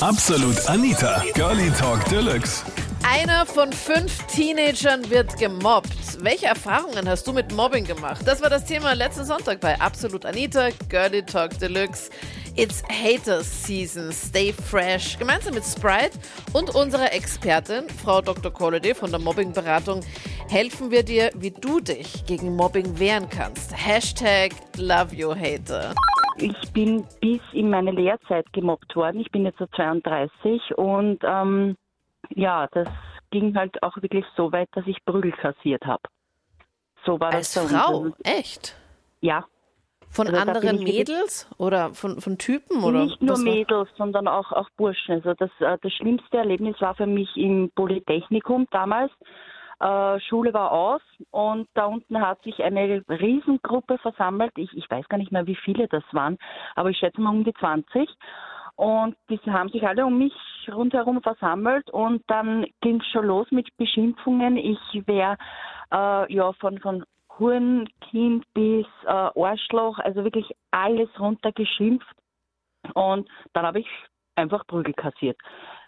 Absolut Anita, Girlie Talk Deluxe. Einer von fünf Teenagern wird gemobbt. Welche Erfahrungen hast du mit Mobbing gemacht? Das war das Thema letzten Sonntag bei Absolut Anita, Girlie Talk Deluxe. It's Haters Season. Stay fresh. Gemeinsam mit Sprite und unserer Expertin, Frau Dr. Colliday von der Mobbing-Beratung, helfen wir dir, wie du dich gegen Mobbing wehren kannst. Hashtag Love Your Hater. Ich bin bis in meine Lehrzeit gemobbt worden. Ich bin jetzt so 32 und ähm, ja, das ging halt auch wirklich so weit, dass ich Prügel kassiert habe. So war Als das uns. Frau? Also, Echt? Ja, Von Also anderen Mädels oder von, von Typen? Oder nicht nur Mädels, sondern auch, auch Burschen. Also das, äh, das schlimmste Erlebnis war für mich im Polytechnikum damals. Äh, Schule war aus und da unten hat sich eine Riesengruppe versammelt. Ich, ich weiß gar nicht mehr, wie viele das waren, aber ich schätze mal um die 20. Und die haben sich alle um mich rundherum versammelt und dann ging es schon los mit Beschimpfungen. Ich wäre äh, ja von, von Hurenkind bis äh, Arschloch, also wirklich alles runtergeschimpft. Und dann habe ich einfach Prügel kassiert,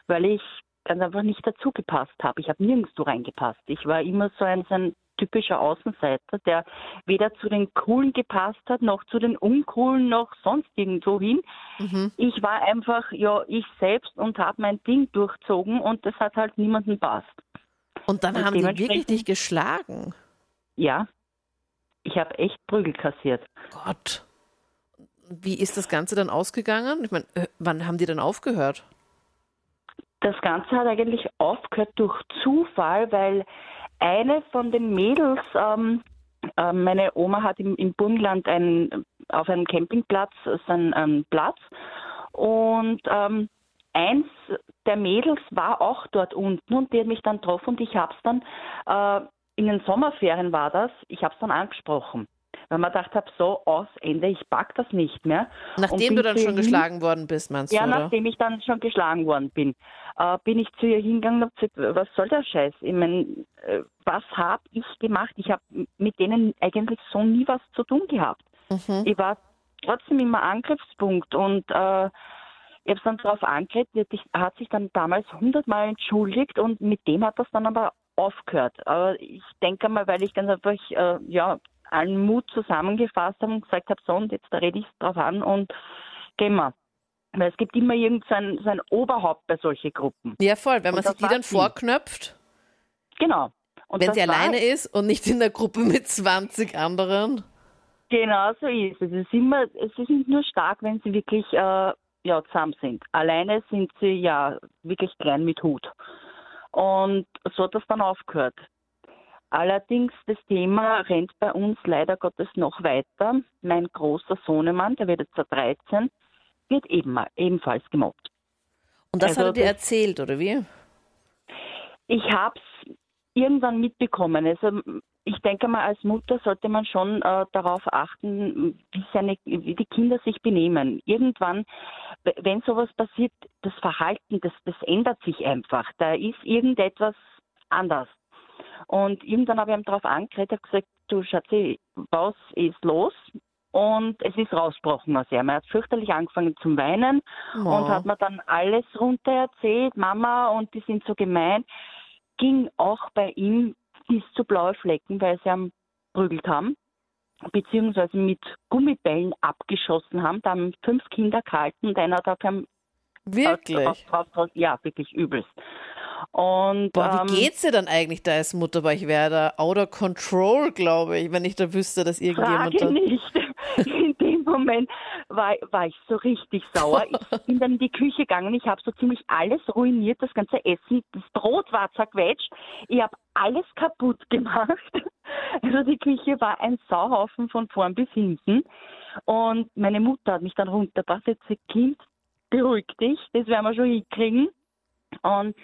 weil ich ganz einfach nicht dazu gepasst habe. Ich habe nirgendwo reingepasst. Ich war immer so ein, so ein typischer Außenseiter, der weder zu den Coolen gepasst hat, noch zu den Uncoolen, noch sonst irgendwo hin. Mhm. Ich war einfach, ja, ich selbst und habe mein Ding durchzogen und das hat halt niemandem passt. Und dann Und haben die wirklich dich geschlagen. Ja, ich habe echt Prügel kassiert. Gott. Wie ist das Ganze dann ausgegangen? Ich meine, äh, wann haben die dann aufgehört? Das Ganze hat eigentlich aufgehört durch Zufall, weil eine von den Mädels, ähm, äh, meine Oma hat im, im Burgenland ein, auf einem Campingplatz seinen ähm, Platz und ähm, eins der Mädels war auch dort unten und die hat mich dann getroffen und ich habe es dann, äh, in den Sommerferien war das, ich habe es dann angesprochen. Weil man gedacht habe, so aus Ende, ich pack das nicht mehr. Nachdem du dann schon hin- geschlagen worden bist, meinst ja, du, oder? nachdem ich dann schon geschlagen worden bin, äh, bin ich zu ihr hingegangen und habe gesagt, was soll der Scheiß? Ich meine, äh, was habe ich gemacht? Ich habe mit denen eigentlich so nie was zu tun gehabt. Mhm. Ich war trotzdem immer Angriffspunkt und äh, ich habe dann darauf angeredet, die hat sich- hat sich dann damals hundertmal entschuldigt und mit dem hat das dann aber aufgehört. Aber ich denke mal, weil ich ganz einfach äh, ja, allen Mut zusammengefasst habe und gesagt habe, so und jetzt da rede ich drauf an und gehen wir. Weil es gibt immer irgend so ein, Oberhaupt bei solchen Gruppen. Ja, voll. Wenn man sich die dann vorknöpft, Genau. Und wenn sie alleine ist und nicht in der Gruppe mit 20 anderen. Genau so ist es. Es ist immer, es ist nicht nur stark, wenn sie wirklich äh, ja, zusammen sind. Alleine sind sie ja wirklich klein mit Hut. Und so hat das dann aufgehört. Allerdings, das Thema rennt bei uns leider Gottes noch weiter. Mein großer Sohnemann, der wird jetzt so 13, wird eben, ebenfalls gemobbt. Und das Also hat er dir das- erzählt, oder wie? Ich habe es irgendwann mitbekommen. Also ich denke mal, als Mutter sollte man schon äh, darauf achten, wie, seine, wie die Kinder sich benehmen. Irgendwann, wenn sowas passiert, das Verhalten, das, das ändert sich einfach. Da ist irgendetwas anders. Und irgendwann habe ich ihm darauf angeredet, habe gesagt, du Schatzi, was ist los? Und es ist rausgebrochen aus ihm. Er hat fürchterlich angefangen zu weinen und Oh. hat mir dann alles runter erzählt, Mama, und die sind so gemein. Ging auch bei ihm bis zu blaue Flecken, weil sie am prügelt haben, beziehungsweise mit Gummibällen abgeschossen haben. Da haben fünf Kinder gehalten und einer hat auf ihm Wirklich? Drauf, drauf, drauf, ja, wirklich übelst. Und Boah, ähm, wie geht's dir dann eigentlich da als Mutter? Weil ich wäre da out of control, glaube ich, wenn ich da wüsste, dass irgendjemand Frage nicht. In dem Moment war, war ich so richtig sauer. Ich bin dann in die Küche gegangen. Ich habe so ziemlich alles ruiniert, das ganze Essen. Das Brot war zerquetscht. Ich habe alles kaputt gemacht. Also die Küche war ein Sauhaufen von vorn bis hinten. Und meine Mutter hat mich dann runtergebracht. Jetzt Kind, beruhig dich, das werden wir schon hinkriegen. Und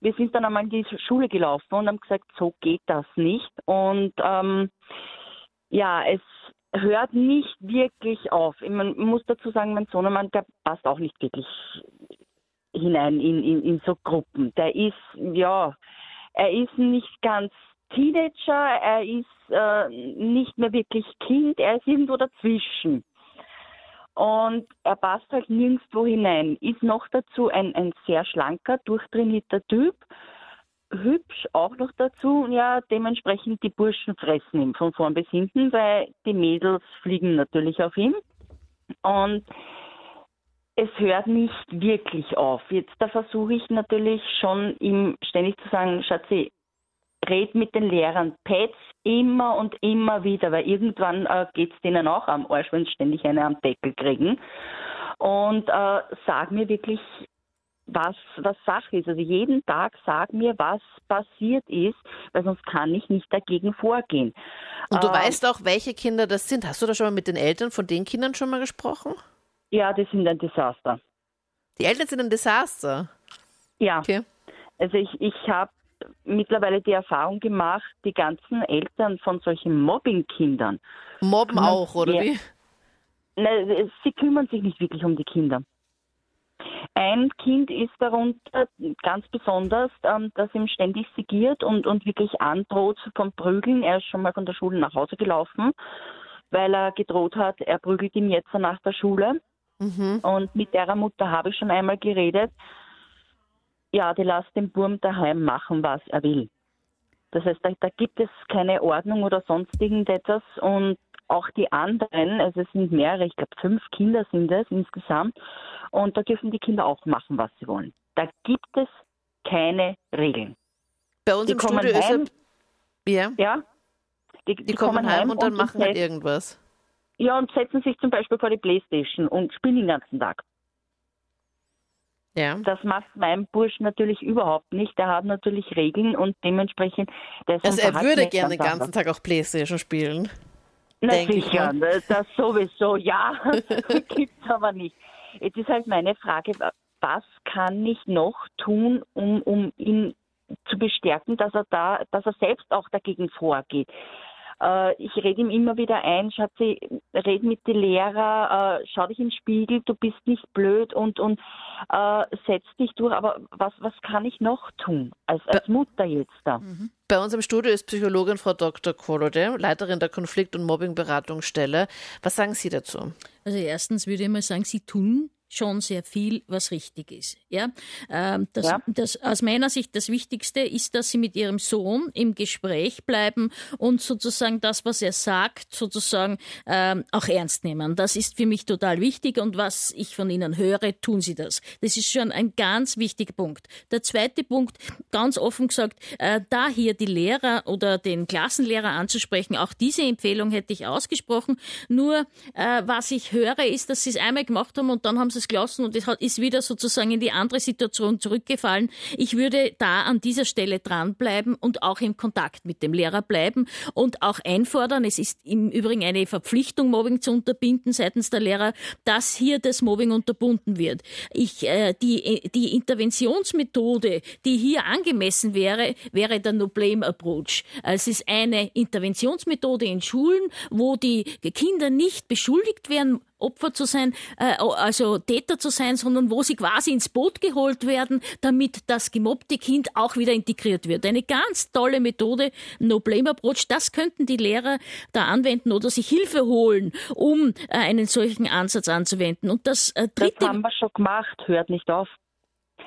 wir sind dann einmal in die Schule gelaufen und haben gesagt, so geht das nicht. Und ähm, ja, es hört nicht wirklich auf. Mein, muss dazu sagen, mein Sohnemann, der passt auch nicht wirklich hinein in, in, in so Gruppen. Der ist, ja, er ist nicht ganz Teenager, er ist äh, nicht mehr wirklich Kind, er ist irgendwo dazwischen. Und er passt halt nirgendwo hinein. Ist noch dazu ein, ein sehr schlanker, durchtrainierter Typ. Hübsch auch noch dazu. Ja, dementsprechend die Burschen fressen ihn von vorn bis hinten, weil die Mädels fliegen natürlich auf ihn. Und es hört nicht wirklich auf. Jetzt da versuche ich natürlich schon ihm ständig zu sagen, Schatzi, red mit den Lehrern, petz immer und immer wieder, weil irgendwann äh, geht es denen auch am Arsch, wenn sie ständig eine am Deckel kriegen. Und äh, sag mir wirklich, was, was Sache ist. Also jeden Tag sag mir, was passiert ist, weil sonst kann ich nicht dagegen vorgehen. Und du äh, weißt auch, welche Kinder das sind. Hast du da schon mal mit den Eltern von den Kindern schon mal gesprochen? Ja, die sind ein Desaster. Die Eltern sind ein Desaster? Ja. Okay. Also ich, ich habe mittlerweile die Erfahrung gemacht, die ganzen Eltern von solchen Mobbingkindern. Mobben auch, oder ja, wie? Ne, sie kümmern sich nicht wirklich um die Kinder. Ein Kind ist darunter ganz besonders, ähm, das ihm ständig sigiert und, und wirklich androht vom Prügeln. Er ist schon mal von der Schule nach Hause gelaufen, weil er gedroht hat, er prügelt ihm jetzt nach der Schule. Mhm. Und mit der Mutter habe ich schon einmal geredet. Ja, die lässt den Burm daheim machen, was er will. Das heißt, da, da gibt es keine Ordnung oder sonst irgendetwas und auch die anderen, also es sind mehrere, ich glaube fünf Kinder sind es insgesamt, und da dürfen die Kinder auch machen, was sie wollen. Da gibt es keine Regeln. Bei uns die im Studio heim, ist ja. ja die, die, die kommen, kommen, heim und dann und machen halt irgendwas. Ja, und setzen sich zum Beispiel vor die Playstation und spielen den ganzen Tag. Ja. Das macht mein Bursch natürlich überhaupt nicht. Er hat natürlich Regeln und dementsprechend. Also er würde gerne den ganzen Tag auch Playstation spielen. Na sicher, das sowieso, ja. Gibt es aber nicht. Jetzt ist halt meine Frage, was kann ich noch tun, um, um ihn zu bestärken, dass er da, dass er selbst auch dagegen vorgeht. Äh, ich rede ihm immer wieder ein, Schatzi, red mit den Lehrer, äh, schau dich in den Spiegel, du bist nicht blöd und, und äh, setz dich durch. Aber was, was kann ich noch tun als, als Mutter jetzt da? Mhm. Bei uns im Studio ist Psychologin Frau Dr. Kolode, Leiterin der Konflikt- und Mobbingberatungsstelle. Was sagen Sie dazu? Also erstens würde ich mal sagen, Sie tun schon sehr viel, was richtig ist. Ja, ähm, das, ja. Das, aus meiner Sicht das Wichtigste ist, dass Sie mit Ihrem Sohn im Gespräch bleiben und sozusagen das, was er sagt, sozusagen ähm, auch ernst nehmen. Das ist für mich total wichtig und was ich von Ihnen höre, tun Sie das. Das ist schon ein ganz wichtiger Punkt. Der zweite Punkt, ganz offen gesagt, äh, da hier die Lehrer oder den Klassenlehrer anzusprechen, auch diese Empfehlung hätte ich ausgesprochen. Nur äh, was ich höre, ist, dass Sie es einmal gemacht haben und dann haben Sie es gelassen und es ist wieder sozusagen in die andere Situation zurückgefallen. Ich würde da an dieser Stelle dranbleiben und auch im Kontakt mit dem Lehrer bleiben und auch einfordern, es ist im Übrigen eine Verpflichtung, Mobbing zu unterbinden seitens der Lehrer, dass hier das Mobbing unterbunden wird. Ich, äh, die, die Interventionsmethode, die hier angemessen wäre, wäre der No-Blame-Approach. Es ist eine Interventionsmethode in Schulen, wo die Kinder nicht beschuldigt werden Opfer zu sein, äh, also Täter zu sein, sondern wo sie quasi ins Boot geholt werden, damit das gemobbte Kind auch wieder integriert wird. Eine ganz tolle Methode, No-Blame-Approach, das könnten die Lehrer da anwenden oder sich Hilfe holen, um äh, einen solchen Ansatz anzuwenden. Und das äh, dritte... Das haben wir schon gemacht, hört nicht auf.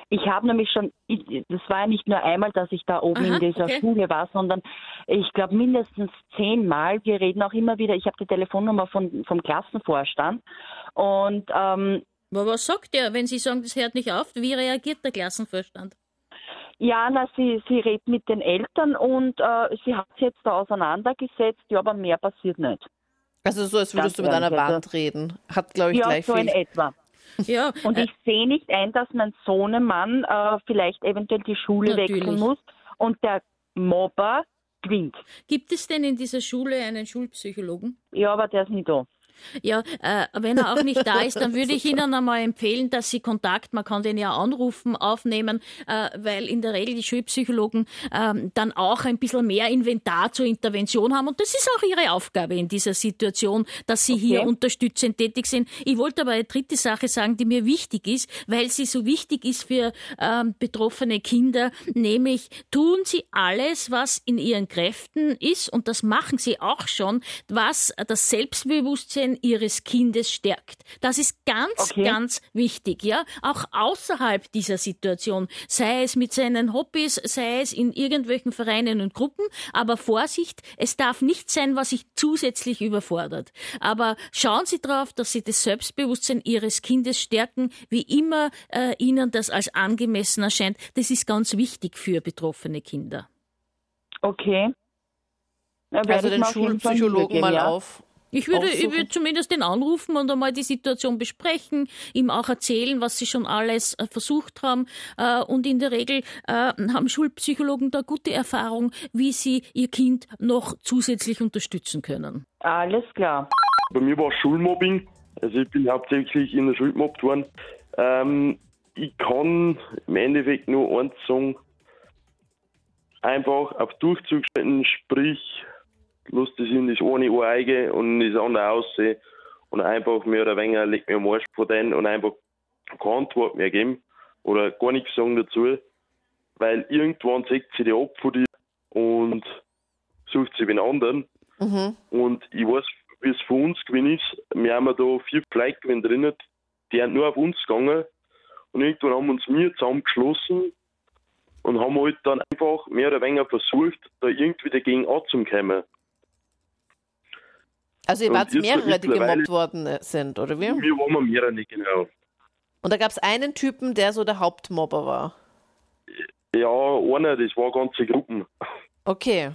Ich habe nämlich schon, das war ja nicht nur einmal, dass ich da oben Aha, in dieser okay. Schule war, sondern ich glaube mindestens zehnmal. Wir reden auch immer wieder, ich habe die Telefonnummer von, vom Klassenvorstand und ähm, aber was sagt er, wenn Sie sagen, das hört nicht auf? Wie reagiert der Klassenvorstand? Ja, na, sie, sie redet mit den Eltern und äh, sie hat sich jetzt da auseinandergesetzt, ja, aber mehr passiert nicht. Also so, als würdest Ganz du mit einer Wand reden. Hat, glaube ich, ja, gleich so viel. in etwa. Ja, und äh, ich sehe nicht ein, dass mein Sohnemann äh, vielleicht eventuell die Schule natürlich. wechseln muss und der Mobber gewinnt. Gibt es denn in dieser Schule einen Schulpsychologen? Ja, aber der ist nicht da. Ja, äh, wenn er auch nicht da ist, dann würde ich Ihnen einmal empfehlen, dass Sie Kontakt, man kann den ja anrufen, aufnehmen, äh, weil in der Regel die Schulpsychologen äh, dann auch ein bisschen mehr Inventar zur Intervention haben. Und das ist auch Ihre Aufgabe in dieser Situation, dass Sie okay. hier unterstützend tätig sind. Ich wollte aber eine dritte Sache sagen, die mir wichtig ist, weil sie so wichtig ist für ähm, betroffene Kinder, nämlich tun Sie alles, was in Ihren Kräften ist, und das machen Sie auch schon, was das Selbstbewusstsein Selbstbewusstsein ihres Kindes stärkt. Das ist ganz, okay. ganz wichtig, ja. Auch außerhalb dieser Situation, sei es mit seinen Hobbys, sei es in irgendwelchen Vereinen und Gruppen, aber Vorsicht, es darf nicht sein, was sich zusätzlich überfordert. Aber schauen Sie darauf, dass Sie das Selbstbewusstsein Ihres Kindes stärken, wie immer äh, Ihnen das als angemessen erscheint. Das ist ganz wichtig für betroffene Kinder. Okay. Also den Schulpsychologen mal ja. auf. Ich würde, ich würde zumindest den anrufen und einmal die Situation besprechen, ihm auch erzählen, was sie schon alles äh, versucht haben. Äh, und in der Regel äh, haben Schulpsychologen da gute Erfahrung, wie sie ihr Kind noch zusätzlich unterstützen können. Alles klar. Bei mir war Schulmobbing. Also ich bin hauptsächlich in der Schule gemobbt worden. Ähm, ich kann im Endeffekt nur eins sagen, einfach auf Durchzug schalten, sprich, lustig sind das eine Ohrgeige und das andere aussehen und einfach mehr oder weniger legt mir am Arsch vor denen und einfach keine Antwort mehr geben oder gar nichts sagen dazu, weil irgendwann sagt sie die ab von dir und sucht sie den anderen. Mhm. Und ich weiß, wie es für uns gewesen ist. Wir haben da vier Leute drin, die sind nur auf uns gegangen und irgendwann haben wir uns wir zusammengeschlossen und haben halt dann einfach mehr oder weniger versucht, da irgendwie dagegen anzukommen. Also ihr wart mehrere, die gemobbt worden sind, oder wie? Wir waren mehrere, genau. Und da gab es einen Typen, der so der Hauptmobber war? Ja, einer, das war ganze Gruppen. Okay.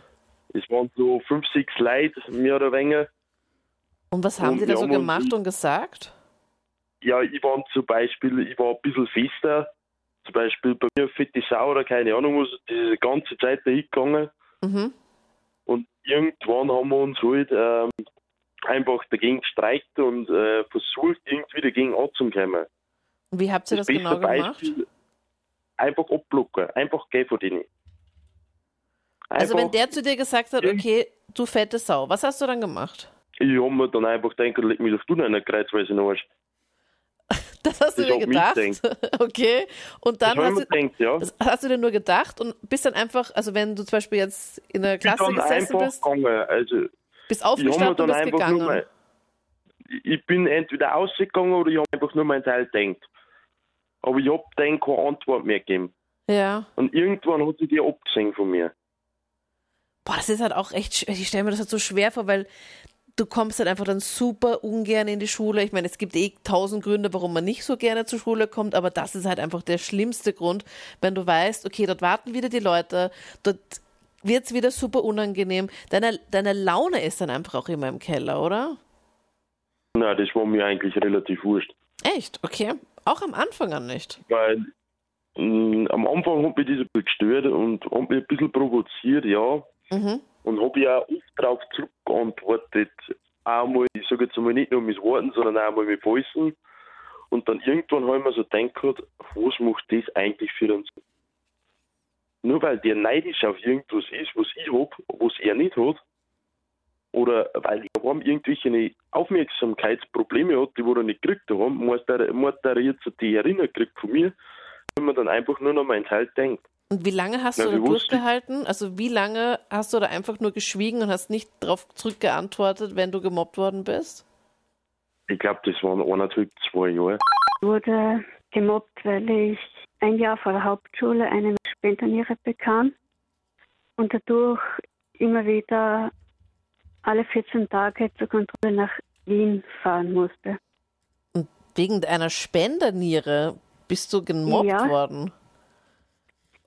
Es waren so fünf, sechs Leute, mehr oder weniger. Und was haben und die da so gemacht und gesagt? Ja, ich war zum Beispiel, ich war ein bisschen fester. Zum Beispiel bei mir fette Sau oder keine Ahnung was, diese ganze Zeit da hingegangen. Mhm. Und irgendwann haben wir uns halt ähm, einfach dagegen gestreikt und äh, versucht, irgendwie dagegen anzukommen. Wie habt ihr das, das genau gemacht? einfach abblocken, einfach geh von denen. also wenn der zu dir gesagt hat, okay, du fette Sau, was hast du dann gemacht? Ich habe mir dann einfach gedacht, leg mich doch du noch in kreuzweise in den Arsch. Das hast du dir gedacht? okay. Und dann hast du, gedacht, ja. hast du dir nur gedacht und bist dann einfach, also wenn du zum Beispiel jetzt in der Klasse gesessen bist, gegangen. Also, bist aufgestanden und bist gegangen. Mein, ich bin entweder ausgegangen oder ich habe einfach nur mein Teil gedacht. Aber ich habe dann keine Antwort mehr gegeben. Ja. Und irgendwann hat sie die abgesehen von mir. Boah, das ist halt auch echt, ich stelle mir das halt so schwer vor, weil du kommst halt einfach dann super ungern in die Schule. Ich meine, es gibt eh tausend Gründe, warum man nicht so gerne zur Schule kommt, aber das ist halt einfach der schlimmste Grund, wenn du weißt, okay, dort warten wieder die Leute, dort wird es wieder super unangenehm. Deine, deine Laune ist dann einfach auch immer im Keller, oder? Na, das war mir eigentlich relativ wurscht. Echt? Okay. Auch am Anfang an nicht? Weil mh, mm, am Anfang hat mich das ein bisschen gestört und hat mich ein bisschen provoziert, ja. Mhm. Und habe ja oft darauf zurückgeantwortet. Einmal, ich sage jetzt einmal nicht nur mit Worten, sondern auch mal mit Fäusten. Und dann irgendwann habe ich mir so gedacht, was macht das eigentlich für uns? Nur weil der neidisch auf irgendwas ist, was ich habe, was er nicht hat, oder weil haben irgendwelche Aufmerksamkeitsprobleme hat, die wir nicht gekriegt haben, muss der, muss der jetzt die Erinnerung kriegt von mir, wenn man dann einfach nur noch meinen Teil denkt. Und wie lange hast Na, du da durchgehalten? Also wie lange hast du da einfach nur geschwiegen und hast nicht darauf zurückgeantwortet, wenn du gemobbt worden bist? Ich glaube, das waren anderthalb, zwei Jahre. Ich wurde gemobbt, weil ich ein Jahr vor der Hauptschule eine Spenderniere bekam und dadurch immer wieder alle 14 Tage zur Kontrolle nach Wien fahren musste. Und wegen einer Spenderniere bist du gemobbt ja. worden?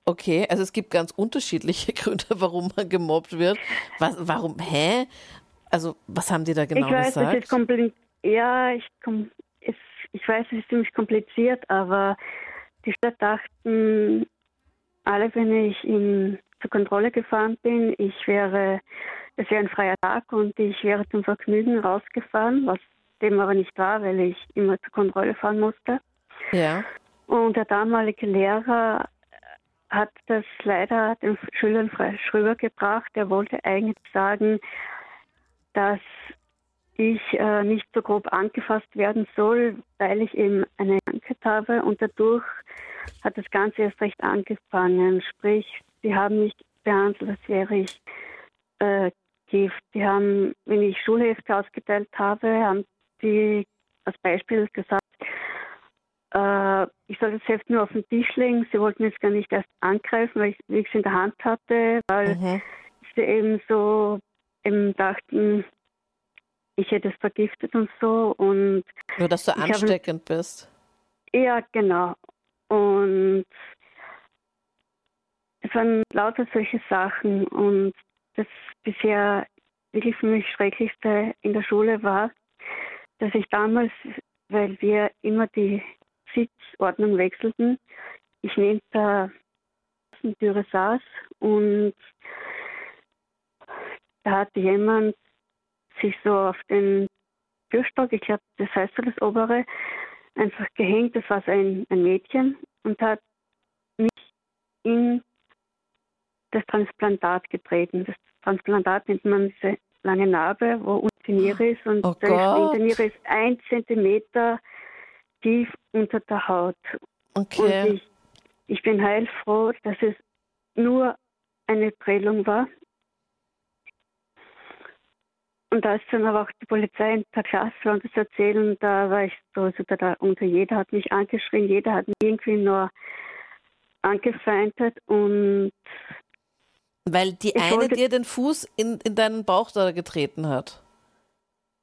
Okay, also es gibt ganz unterschiedliche Gründe, warum man gemobbt wird. Was, warum, hä? Also, was haben die da genau ich weiß, gesagt? Es ist kompliziert. Ja, ich, es, ich weiß, es ist ziemlich kompliziert, aber die Stadt dachten alle, wenn ich in, zur Kontrolle gefahren bin, ich wäre, es wäre ein freier Tag und ich wäre zum Vergnügen rausgefahren, was dem aber nicht war, weil ich immer zur Kontrolle fahren musste. Ja. Und der damalige Lehrer hat das leider den Schülern falsch rübergebracht. Er wollte eigentlich sagen, dass ich äh, nicht so grob angefasst werden soll, weil ich eben eine Krankheit habe und dadurch hat das Ganze erst recht angefangen. Sprich, sie haben mich behandelt, als wäre ich äh, Gift. Sie haben, wenn ich Schulhefte ausgeteilt habe, haben die als Beispiel gesagt, äh, ich soll das Heft nur auf den Tisch legen. Sie wollten es gar nicht erst angreifen, weil ich es in der Hand hatte, weil mhm. sie eben so eben dachten, ich hätte es vergiftet und so. Und nur, dass du ansteckend habe, bist. Ja, genau. Und es waren lauter solche Sachen. Und das bisher wirklich für mich Schrecklichste in der Schule war, dass ich damals, weil wir immer die Sitzordnung wechselten, ich neben der Türe saß und da hat jemand sich so auf den Türstock, ich glaube, das heißt so das obere, einfach gehängt. Das war so ein, ein Mädchen und hat mich in das Transplantat getreten. Das Transplantat nennt man diese lange Narbe, wo unten die Niere ist und oh die Niere ist ein Zentimeter tief unter der Haut. Okay. Und ich, ich bin heilfroh, dass es nur eine Prellung war. Und da ist dann aber auch die Polizei in der Klasse und das erzählen, da war ich so super da unter jeder hat mich angeschrien, jeder hat mich irgendwie nur angefeindet und weil die eine wollte, dir den Fuß in, in deinen Bauch da getreten hat.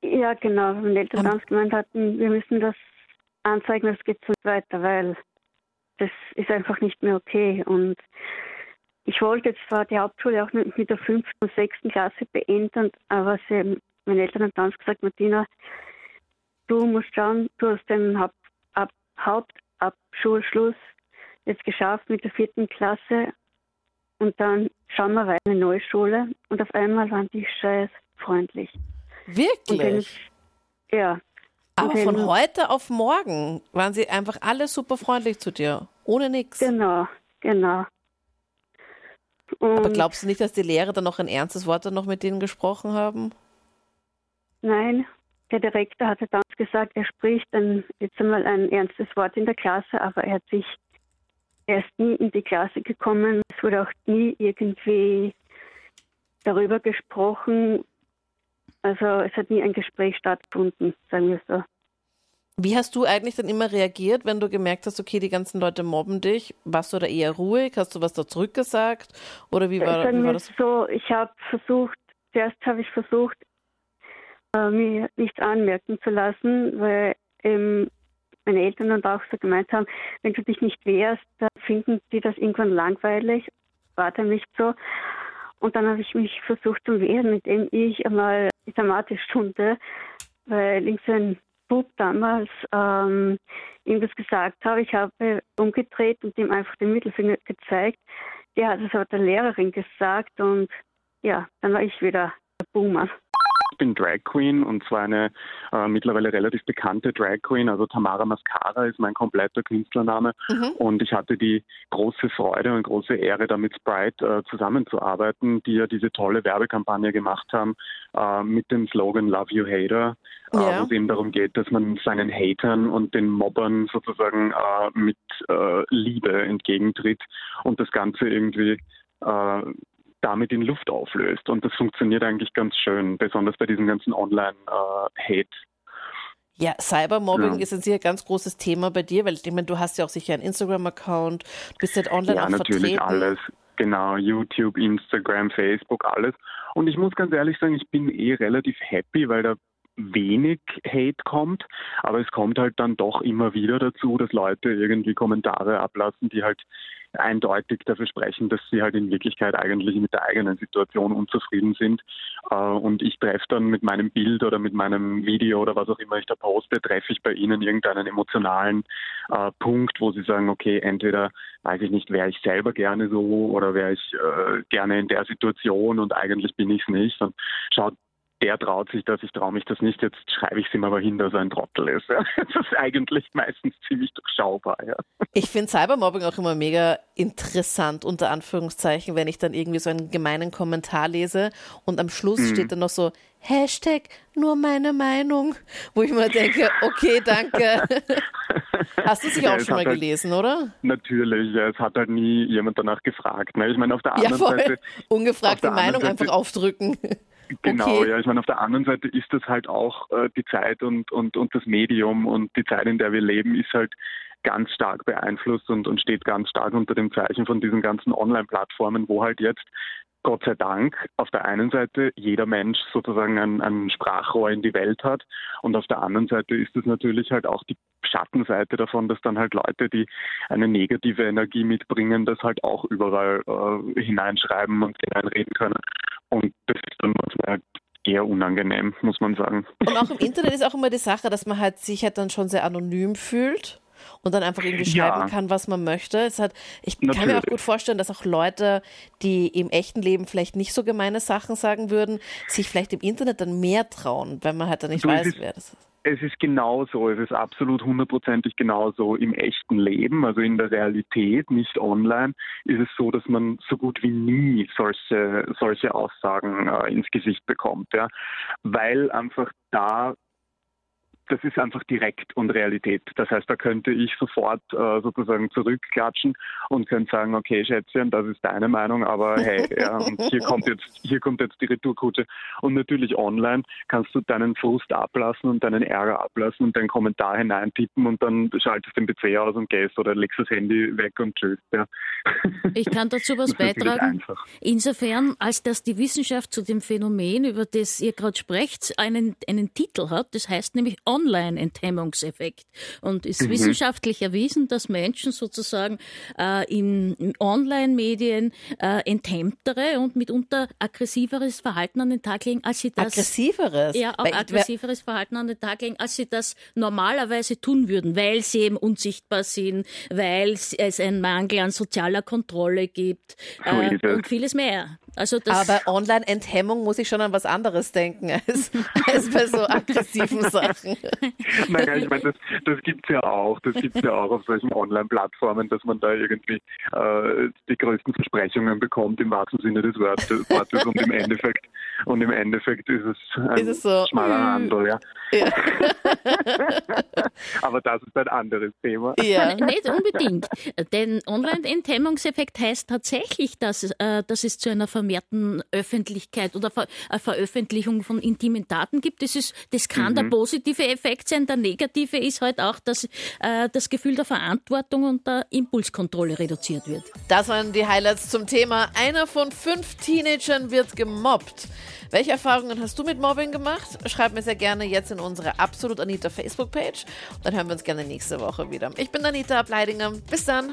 Ja, genau. Meine Eltern haben gemeint hatten, wir müssen das anzeigen, das geht so weiter, weil das ist einfach nicht mehr okay. Und ich wollte jetzt zwar die Hauptschule auch mit, mit der fünften und sechsten Klasse beenden, aber sie, meine Eltern haben damals gesagt, Martina, du musst schauen, du hast den Haupt, Ab, Hauptabschulschluss jetzt geschafft mit der vierten Klasse und dann schauen wir weiter in eine neue Schule und auf einmal waren die scheiß freundlich. Wirklich? Dann, ja. Aber von heute auf morgen waren sie einfach alle super freundlich zu dir, ohne nichts. Genau, genau. Und Aber glaubst du nicht, dass die Lehrer dann noch ein ernstes Wort dann noch mit denen gesprochen haben? Nein, der Direktor hatte damals gesagt, er spricht dann jetzt einmal ein ernstes Wort in der Klasse, aber er hat sich erst nie in die Klasse gekommen. Es wurde auch nie irgendwie darüber gesprochen. Also es hat nie ein Gespräch stattgefunden, sagen wir so. Wie hast du eigentlich dann immer reagiert, wenn du gemerkt hast, okay, die ganzen Leute mobben dich? Warst du da eher ruhig? Hast du was da zurückgesagt? Oder wie war, wie war das? So, ich habe versucht, zuerst habe ich versucht, äh, mir nichts anmerken zu lassen, weil ähm, meine Eltern dann auch so gemeint haben, wenn du dich nicht wehrst, dann finden die das irgendwann langweilig. War dann nicht so. Und dann habe ich mich versucht zu wehren, indem ich einmal die Tomatenstunde, weil links Bub damals ähm, ihm das gesagt habe. Ich habe umgedreht und ihm einfach den Mittelfinger gezeigt. Der hat es aber der Lehrerin gesagt und ja, dann war ich wieder der Buhmann. Ich bin Drag Queen und zwar eine äh, mittlerweile relativ bekannte Drag Queen. Also Tamara Mascara ist mein kompletter Künstlername. Mhm. Und ich hatte die große Freude und große Ehre, da mit Sprite äh, zusammenzuarbeiten, die ja diese tolle Werbekampagne gemacht haben äh, mit dem Slogan Love You Hater, äh, ja. wo es eben darum geht, dass man seinen Hatern und den Mobbern sozusagen äh, mit äh, Liebe entgegentritt und das Ganze irgendwie damit in Luft auflöst. Und das funktioniert eigentlich ganz schön, besonders bei diesem ganzen Online-Hate. Ja, Cybermobbing ja. ist ein sehr ganz großes Thema bei dir, weil ich meine, du hast ja auch sicher einen Instagram-Account, du bist halt online ja, auch natürlich vertreten. alles. Genau, YouTube, Instagram, Facebook, alles. Und ich muss ganz ehrlich sagen, ich bin eh relativ happy, weil da wenig Hate kommt, aber es kommt halt dann doch immer wieder dazu, dass Leute irgendwie Kommentare ablassen, die halt eindeutig dafür sprechen, dass sie halt in Wirklichkeit eigentlich mit der eigenen Situation unzufrieden sind. Äh, und ich treffe dann mit meinem Bild oder mit meinem Video oder was auch immer ich da poste, treffe ich bei ihnen irgendeinen emotionalen äh, Punkt, wo sie sagen, okay, entweder weiß ich nicht, wäre ich selber gerne so oder wäre ich äh, gerne in der Situation und eigentlich bin ich es nicht. Und schaut der traut sich das, ich traue mich das nicht, jetzt schreibe ich es ihm aber hin, dass er ein Trottel ist. Ja. Das ist eigentlich meistens ziemlich durchschaubar. Ja. Ich finde Cybermobbing auch immer mega interessant, unter Anführungszeichen, wenn ich dann irgendwie so einen gemeinen Kommentar lese und am Schluss mhm. steht dann noch so Hashtag nur meine Meinung, wo ich mir denke, okay, danke. Hast du sie auch schon mal halt, gelesen, oder? Natürlich, ja, es hat halt nie jemand danach gefragt. Ne? Ich meine, auf der anderen ja, voll. Seite. Ungefragt die Meinung Seite, einfach aufdrücken. Genau, okay. ja. Ich meine, auf der anderen Seite ist das halt auch äh, die Zeit und, und, und das Medium und die Zeit, in der wir leben, ist halt ganz stark beeinflusst und, und steht ganz stark unter dem Zeichen von diesen ganzen Online-Plattformen, wo halt jetzt Gott sei Dank auf der einen Seite jeder Mensch sozusagen ein, ein Sprachrohr in die Welt hat und auf der anderen Seite ist es natürlich halt auch die Schattenseite davon, dass dann halt Leute, die eine negative Energie mitbringen, das halt auch überall äh, hineinschreiben und hineinreden können. Und das ist dann manchmal eher unangenehm, muss man sagen. Und auch im Internet ist auch immer die Sache, dass man halt sich halt dann schon sehr anonym fühlt und dann einfach irgendwie schreiben ja. kann, was man möchte. Es hat, ich Natürlich. kann mir auch gut vorstellen, dass auch Leute, die im echten Leben vielleicht nicht so gemeine Sachen sagen würden, sich vielleicht im Internet dann mehr trauen, wenn man halt dann nicht du, weiß, wer das ist. Es ist genauso, es ist absolut hundertprozentig genauso. Im echten Leben, also in der Realität, nicht online, ist es so, dass man so gut wie nie solche, solche Aussagen äh, ins Gesicht bekommt. Ja? Weil einfach da das ist einfach direkt und Realität. Das heißt, da könnte ich sofort äh, sozusagen zurückklatschen und könnte sagen, okay, Schätzchen, das ist deine Meinung, aber hey, ja, hier kommt jetzt, hier kommt jetzt die Retourkutsche. Und natürlich online kannst du deinen Frust ablassen und deinen Ärger ablassen und deinen Kommentar hineintippen und dann schaltest du den PC aus und gehst oder legst das Handy weg und tschüss. Ja. Ich kann dazu was beitragen. Insofern, als dass die Wissenschaft zu dem Phänomen, über das ihr gerade sprecht, einen, einen Titel hat, das heißt nämlich Online-Enthemmungseffekt. Und ist mhm. wissenschaftlich erwiesen, dass Menschen sozusagen äh, in, in Online-Medien äh, enthemmtere und mitunter aggressiveres Verhalten an den Tag legen, als sie das. Aggressiveres? Ja, auch aggressiveres Verhalten an den Tag legen, als sie das normalerweise tun würden, weil sie eben unsichtbar sind, weil es einen Mangel an sozialer Kontrolle gibt äh, und vieles mehr. Also das Aber bei Online-Enthemmung muss ich schon an was anderes denken als, als bei so aggressiven Sachen. Naja, ich meine, das, das gibt es ja auch. Das gibt es ja auch auf solchen Online-Plattformen, dass man da irgendwie äh, die größten Versprechungen bekommt im wahrsten Sinne des Wortes, und im Endeffekt und im Endeffekt ist es ein ist es so? schmaler Handel, ja. ja. Aber das ist ein anderes Thema. Ja. Nicht unbedingt. Denn Online-Enthemmungseffekt heißt tatsächlich, dass, äh, dass es zu einer vermehrten Öffentlichkeit oder Ver äh, Veröffentlichung von intimen Daten gibt. Das, ist, das kann mhm. der positive Effekt sein. Der negative ist halt auch, dass äh, das Gefühl der Verantwortung und der Impulskontrolle reduziert wird. Das waren die Highlights zum Thema. Einer von fünf Teenagern wird gemobbt. Welche Erfahrungen hast du mit Mobbing gemacht? Schreib mir sehr gerne jetzt in unsere Absolut Anita Facebook-Page. Dann hören wir uns gerne nächste Woche wieder. Ich bin Anita Ableidinger. Bis dann.